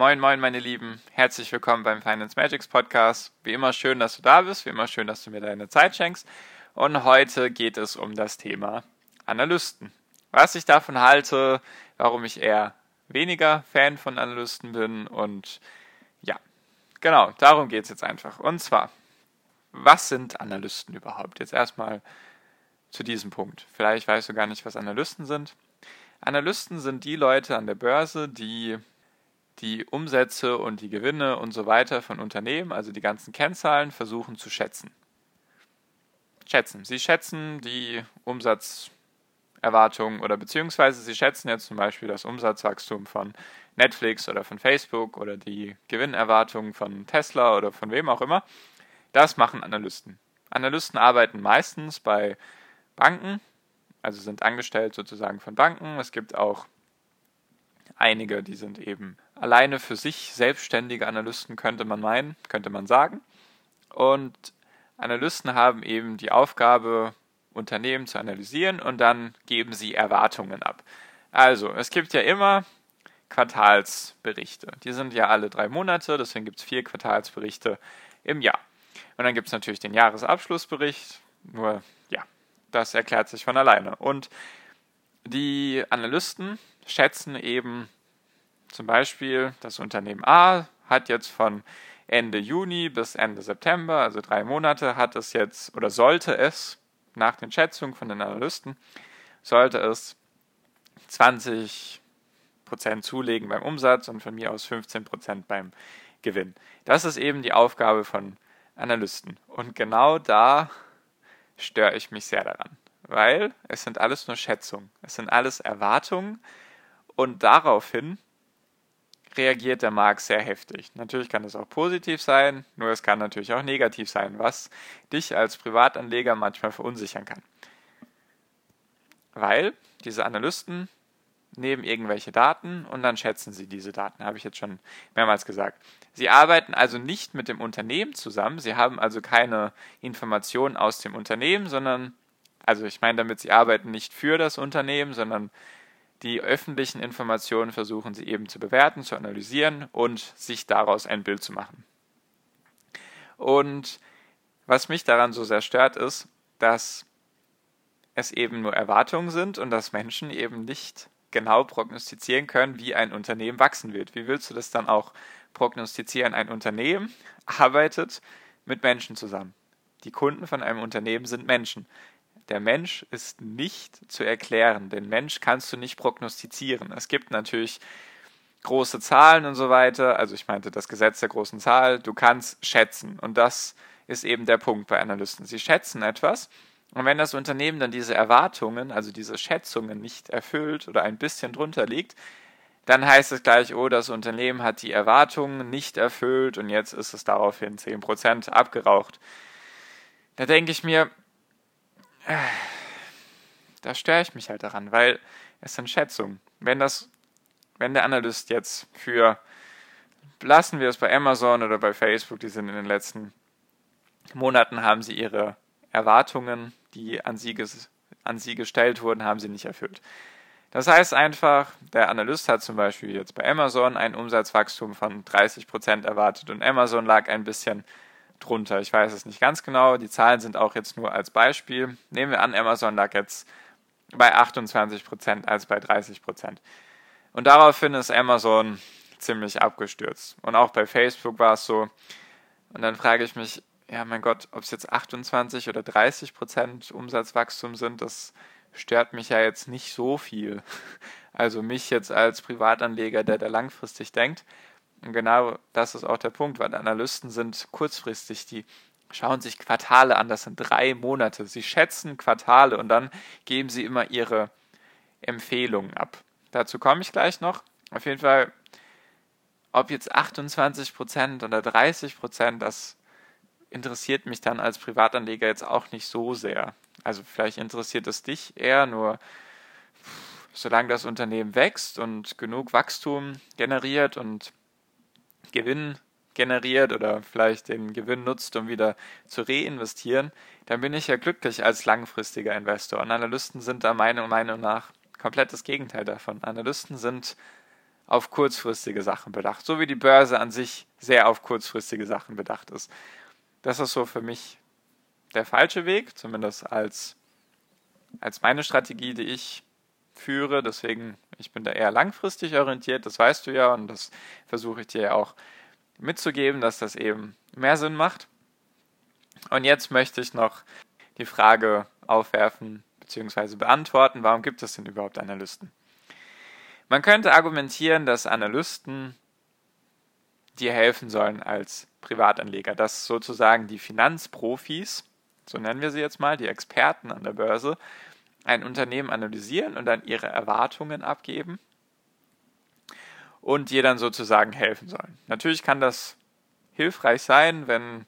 Moin, moin, meine Lieben. Herzlich willkommen beim Finance Magics Podcast. Wie immer schön, dass du da bist. Wie immer schön, dass du mir deine Zeit schenkst. Und heute geht es um das Thema Analysten. Was ich davon halte, warum ich eher weniger Fan von Analysten bin und ja, genau, darum geht es jetzt einfach. Und zwar, was sind Analysten überhaupt? Jetzt erstmal zu diesem Punkt. Vielleicht weißt du gar nicht, was Analysten sind. Analysten sind die Leute an der Börse, die die Umsätze und die Gewinne und so weiter von Unternehmen, also die ganzen Kennzahlen, versuchen zu schätzen. Schätzen. Sie schätzen die Umsatzerwartungen oder beziehungsweise sie schätzen jetzt zum Beispiel das Umsatzwachstum von Netflix oder von Facebook oder die Gewinnerwartungen von Tesla oder von wem auch immer. Das machen Analysten. Analysten arbeiten meistens bei Banken, also sind angestellt sozusagen von Banken. Es gibt auch einige, die sind eben alleine für sich selbstständige Analysten, könnte man meinen, könnte man sagen. Und Analysten haben eben die Aufgabe, Unternehmen zu analysieren und dann geben sie Erwartungen ab. Also, es gibt ja immer Quartalsberichte. Die sind ja alle drei Monate, deswegen gibt es vier Quartalsberichte im Jahr. Und dann gibt es natürlich den Jahresabschlussbericht, nur ja, das erklärt sich von alleine. Und die Analysten schätzen eben zum Beispiel, das Unternehmen A hat jetzt von Ende Juni bis Ende September, also drei Monate, hat es jetzt oder sollte es nach den Schätzungen von den Analysten, sollte es 20% zulegen beim Umsatz und von mir aus 15% beim Gewinn. Das ist eben die Aufgabe von Analysten. Und genau da störe ich mich sehr daran, weil es sind alles nur Schätzungen, es sind alles Erwartungen und daraufhin reagiert der Markt sehr heftig. Natürlich kann es auch positiv sein, nur es kann natürlich auch negativ sein, was dich als Privatanleger manchmal verunsichern kann. Weil diese Analysten nehmen irgendwelche Daten und dann schätzen sie diese Daten, habe ich jetzt schon mehrmals gesagt. Sie arbeiten also nicht mit dem Unternehmen zusammen, sie haben also keine Informationen aus dem Unternehmen, sondern, also ich meine damit, sie arbeiten nicht für das Unternehmen, sondern die öffentlichen Informationen versuchen sie eben zu bewerten, zu analysieren und sich daraus ein Bild zu machen. Und was mich daran so sehr stört, ist, dass es eben nur Erwartungen sind und dass Menschen eben nicht genau prognostizieren können, wie ein Unternehmen wachsen wird. Wie willst du das dann auch prognostizieren? Ein Unternehmen arbeitet mit Menschen zusammen. Die Kunden von einem Unternehmen sind Menschen. Der Mensch ist nicht zu erklären. Den Mensch kannst du nicht prognostizieren. Es gibt natürlich große Zahlen und so weiter. Also ich meinte das Gesetz der großen Zahl. Du kannst schätzen. Und das ist eben der Punkt bei Analysten. Sie schätzen etwas. Und wenn das Unternehmen dann diese Erwartungen, also diese Schätzungen nicht erfüllt oder ein bisschen drunter liegt, dann heißt es gleich, oh, das Unternehmen hat die Erwartungen nicht erfüllt und jetzt ist es daraufhin 10% abgeraucht. Da denke ich mir, da störe ich mich halt daran, weil es sind Schätzungen. Wenn das, wenn der Analyst jetzt für, lassen wir es bei Amazon oder bei Facebook, die sind in den letzten Monaten, haben sie ihre Erwartungen, die an sie, an sie gestellt wurden, haben sie nicht erfüllt. Das heißt einfach, der Analyst hat zum Beispiel jetzt bei Amazon ein Umsatzwachstum von 30% erwartet und Amazon lag ein bisschen drunter. Ich weiß es nicht ganz genau. Die Zahlen sind auch jetzt nur als Beispiel. Nehmen wir an, Amazon lag jetzt bei 28% als bei 30%. Und daraufhin ist Amazon ziemlich abgestürzt. Und auch bei Facebook war es so. Und dann frage ich mich, ja mein Gott, ob es jetzt 28 oder 30% Umsatzwachstum sind, das stört mich ja jetzt nicht so viel. Also mich jetzt als Privatanleger, der da langfristig denkt. Und genau das ist auch der Punkt, weil Analysten sind kurzfristig, die schauen sich Quartale an, das sind drei Monate. Sie schätzen Quartale und dann geben sie immer ihre Empfehlungen ab. Dazu komme ich gleich noch. Auf jeden Fall ob jetzt 28% oder 30%, das interessiert mich dann als Privatanleger jetzt auch nicht so sehr. Also vielleicht interessiert es dich eher, nur solange das Unternehmen wächst und genug Wachstum generiert und Gewinn generiert oder vielleicht den Gewinn nutzt, um wieder zu reinvestieren, dann bin ich ja glücklich als langfristiger Investor. Und Analysten sind da meiner Meinung nach komplett das Gegenteil davon. Analysten sind auf kurzfristige Sachen bedacht, so wie die Börse an sich sehr auf kurzfristige Sachen bedacht ist. Das ist so für mich der falsche Weg, zumindest als, als meine Strategie, die ich führe. Deswegen, ich bin da eher langfristig orientiert, das weißt du ja, und das versuche ich dir ja auch mitzugeben, dass das eben mehr Sinn macht. Und jetzt möchte ich noch die Frage aufwerfen bzw. beantworten, warum gibt es denn überhaupt Analysten? Man könnte argumentieren, dass Analysten dir helfen sollen als Privatanleger, dass sozusagen die Finanzprofis, so nennen wir sie jetzt mal, die Experten an der Börse, ein Unternehmen analysieren und dann ihre Erwartungen abgeben und dir dann sozusagen helfen sollen. Natürlich kann das hilfreich sein, wenn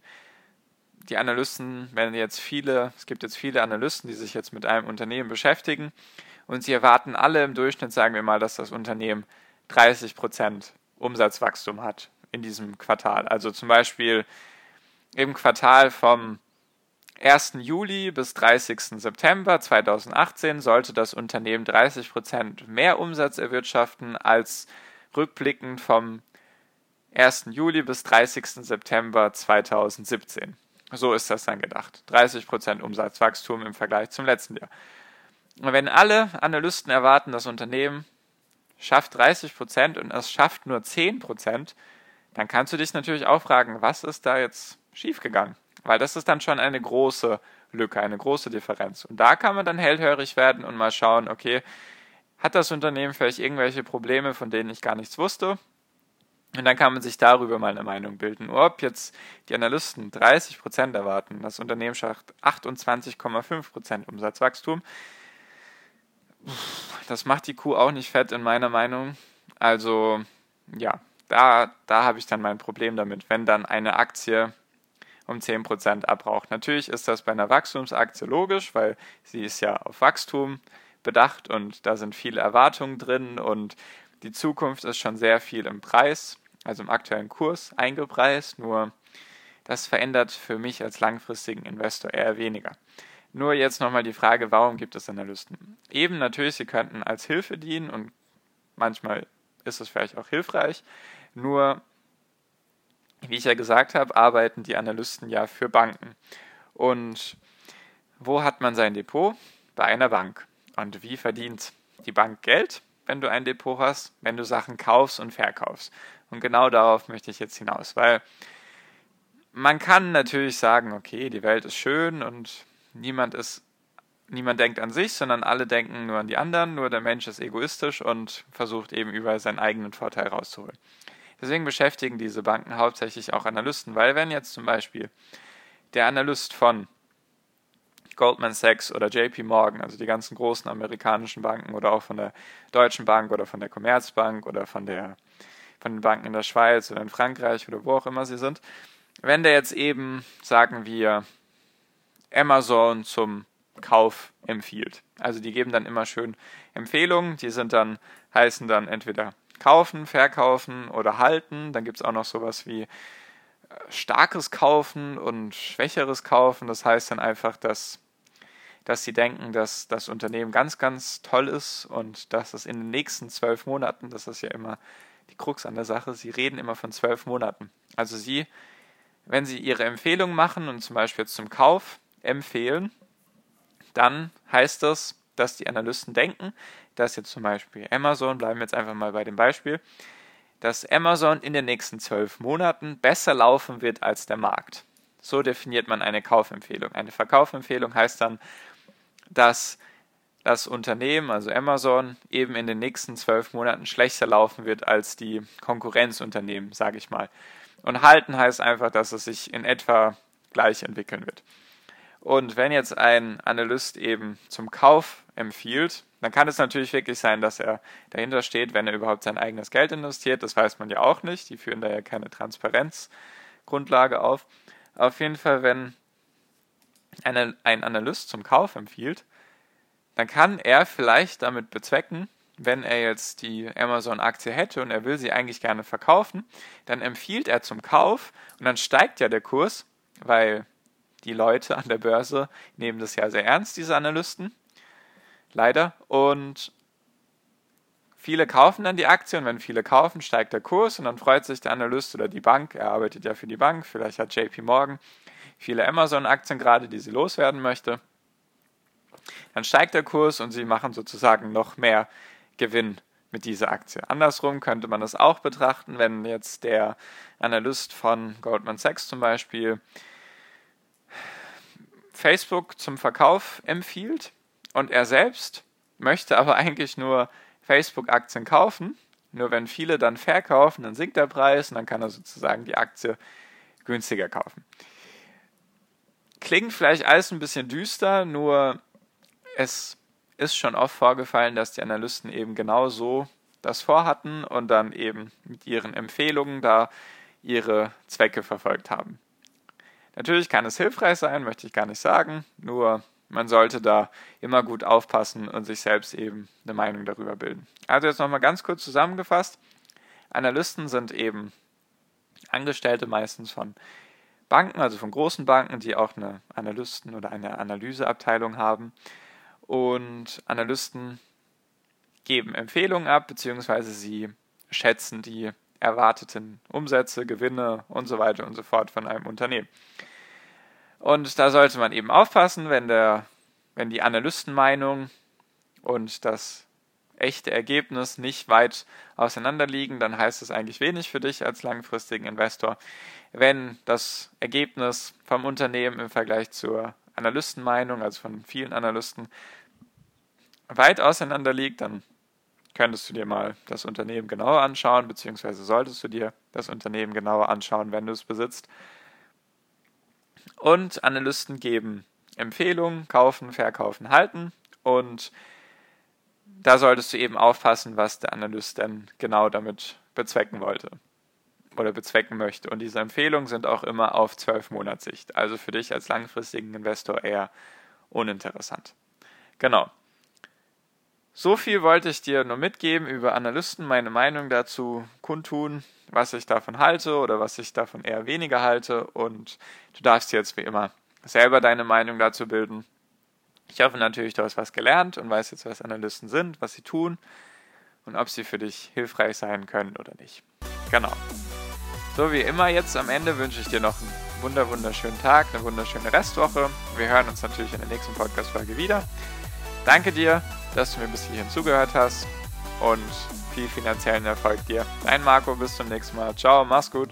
die Analysten, wenn jetzt viele, es gibt jetzt viele Analysten, die sich jetzt mit einem Unternehmen beschäftigen und sie erwarten alle im Durchschnitt, sagen wir mal, dass das Unternehmen 30 Prozent Umsatzwachstum hat in diesem Quartal. Also zum Beispiel im Quartal vom 1. Juli bis 30. September 2018 sollte das Unternehmen 30 Prozent mehr Umsatz erwirtschaften als rückblickend vom 1. Juli bis 30. September 2017. So ist das dann gedacht. 30 Prozent Umsatzwachstum im Vergleich zum letzten Jahr. Und wenn alle Analysten erwarten, das Unternehmen schafft 30 Prozent und es schafft nur 10%, Prozent, dann kannst du dich natürlich auch fragen, was ist da jetzt schiefgegangen? Weil das ist dann schon eine große Lücke, eine große Differenz. Und da kann man dann hellhörig werden und mal schauen, okay, hat das Unternehmen vielleicht irgendwelche Probleme, von denen ich gar nichts wusste? Und dann kann man sich darüber mal eine Meinung bilden. Ob jetzt die Analysten 30% erwarten, das Unternehmen schafft 28,5% Umsatzwachstum, das macht die Kuh auch nicht fett in meiner Meinung. Also ja, da, da habe ich dann mein Problem damit, wenn dann eine Aktie um 10% abraucht. Natürlich ist das bei einer Wachstumsaktie logisch, weil sie ist ja auf Wachstum bedacht und da sind viele Erwartungen drin und die Zukunft ist schon sehr viel im Preis, also im aktuellen Kurs eingepreist, nur das verändert für mich als langfristigen Investor eher weniger. Nur jetzt nochmal die Frage, warum gibt es Analysten? Eben natürlich, sie könnten als Hilfe dienen und manchmal ist es vielleicht auch hilfreich, nur, wie ich ja gesagt habe, arbeiten die Analysten ja für Banken. Und wo hat man sein Depot? Bei einer Bank. Und wie verdient die Bank Geld, wenn du ein Depot hast? Wenn du Sachen kaufst und verkaufst. Und genau darauf möchte ich jetzt hinaus, weil man kann natürlich sagen, okay, die Welt ist schön und niemand ist niemand denkt an sich, sondern alle denken nur an die anderen, nur der Mensch ist egoistisch und versucht eben überall seinen eigenen Vorteil rauszuholen. Deswegen beschäftigen diese Banken hauptsächlich auch Analysten, weil wenn jetzt zum Beispiel der Analyst von Goldman Sachs oder JP Morgan, also die ganzen großen amerikanischen Banken oder auch von der Deutschen Bank oder von der Commerzbank oder von, der, von den Banken in der Schweiz oder in Frankreich oder wo auch immer sie sind, wenn der jetzt eben, sagen wir, Amazon zum Kauf empfiehlt. Also die geben dann immer schön Empfehlungen, die sind dann, heißen dann entweder kaufen, verkaufen oder halten. Dann gibt es auch noch sowas wie äh, starkes Kaufen und schwächeres Kaufen. Das heißt dann einfach, dass, dass sie denken, dass das Unternehmen ganz, ganz toll ist und dass es in den nächsten zwölf Monaten, das ist ja immer die Krux an der Sache, sie reden immer von zwölf Monaten. Also sie, wenn sie ihre Empfehlung machen und zum Beispiel zum Kauf empfehlen, dann heißt das, dass die Analysten denken, dass jetzt zum Beispiel Amazon, bleiben wir jetzt einfach mal bei dem Beispiel, dass Amazon in den nächsten zwölf Monaten besser laufen wird als der Markt. So definiert man eine Kaufempfehlung. Eine Verkaufempfehlung heißt dann, dass das Unternehmen, also Amazon, eben in den nächsten zwölf Monaten schlechter laufen wird als die Konkurrenzunternehmen, sage ich mal. Und halten heißt einfach, dass es sich in etwa gleich entwickeln wird. Und wenn jetzt ein Analyst eben zum Kauf empfiehlt, dann kann es natürlich wirklich sein, dass er dahinter steht, wenn er überhaupt sein eigenes Geld investiert. Das weiß man ja auch nicht. Die führen da ja keine Transparenzgrundlage auf. Auf jeden Fall, wenn eine, ein Analyst zum Kauf empfiehlt, dann kann er vielleicht damit bezwecken, wenn er jetzt die Amazon-Aktie hätte und er will sie eigentlich gerne verkaufen, dann empfiehlt er zum Kauf und dann steigt ja der Kurs, weil die Leute an der Börse nehmen das ja sehr ernst, diese Analysten. Leider. Und viele kaufen dann die Aktie und wenn viele kaufen, steigt der Kurs und dann freut sich der Analyst oder die Bank, er arbeitet ja für die Bank, vielleicht hat JP Morgan viele Amazon-Aktien gerade, die sie loswerden möchte. Dann steigt der Kurs und sie machen sozusagen noch mehr Gewinn mit dieser Aktie. Andersrum könnte man das auch betrachten, wenn jetzt der Analyst von Goldman Sachs zum Beispiel Facebook zum Verkauf empfiehlt und er selbst möchte aber eigentlich nur Facebook-Aktien kaufen. Nur wenn viele dann verkaufen, dann sinkt der Preis und dann kann er sozusagen die Aktie günstiger kaufen. Klingt vielleicht alles ein bisschen düster, nur es ist schon oft vorgefallen, dass die Analysten eben genau so das vorhatten und dann eben mit ihren Empfehlungen da ihre Zwecke verfolgt haben. Natürlich kann es hilfreich sein, möchte ich gar nicht sagen, nur man sollte da immer gut aufpassen und sich selbst eben eine Meinung darüber bilden. Also jetzt nochmal ganz kurz zusammengefasst. Analysten sind eben Angestellte meistens von Banken, also von großen Banken, die auch eine Analysten- oder eine Analyseabteilung haben. Und Analysten geben Empfehlungen ab, beziehungsweise sie schätzen die erwarteten Umsätze, Gewinne und so weiter und so fort von einem Unternehmen. Und da sollte man eben aufpassen, wenn, der, wenn die Analystenmeinung und das echte Ergebnis nicht weit auseinander liegen, dann heißt es eigentlich wenig für dich als langfristigen Investor. Wenn das Ergebnis vom Unternehmen im Vergleich zur Analystenmeinung, also von vielen Analysten, weit auseinander liegt, dann könntest du dir mal das Unternehmen genauer anschauen, beziehungsweise solltest du dir das Unternehmen genauer anschauen, wenn du es besitzt. Und Analysten geben Empfehlungen, kaufen, verkaufen, halten. Und da solltest du eben aufpassen, was der Analyst denn genau damit bezwecken wollte oder bezwecken möchte. Und diese Empfehlungen sind auch immer auf 12 Monatssicht. Also für dich als langfristigen Investor eher uninteressant. Genau. So viel wollte ich dir nur mitgeben über Analysten, meine Meinung dazu kundtun, was ich davon halte oder was ich davon eher weniger halte. Und du darfst jetzt wie immer selber deine Meinung dazu bilden. Ich hoffe natürlich, du hast was gelernt und weißt jetzt, was Analysten sind, was sie tun und ob sie für dich hilfreich sein können oder nicht. Genau. So wie immer jetzt am Ende wünsche ich dir noch einen wunder wunderschönen Tag, eine wunderschöne Restwoche. Wir hören uns natürlich in der nächsten Podcast-Folge wieder. Danke dir dass du mir bis hierhin zugehört hast und viel finanziellen Erfolg dir. Dein Marco, bis zum nächsten Mal. Ciao, mach's gut.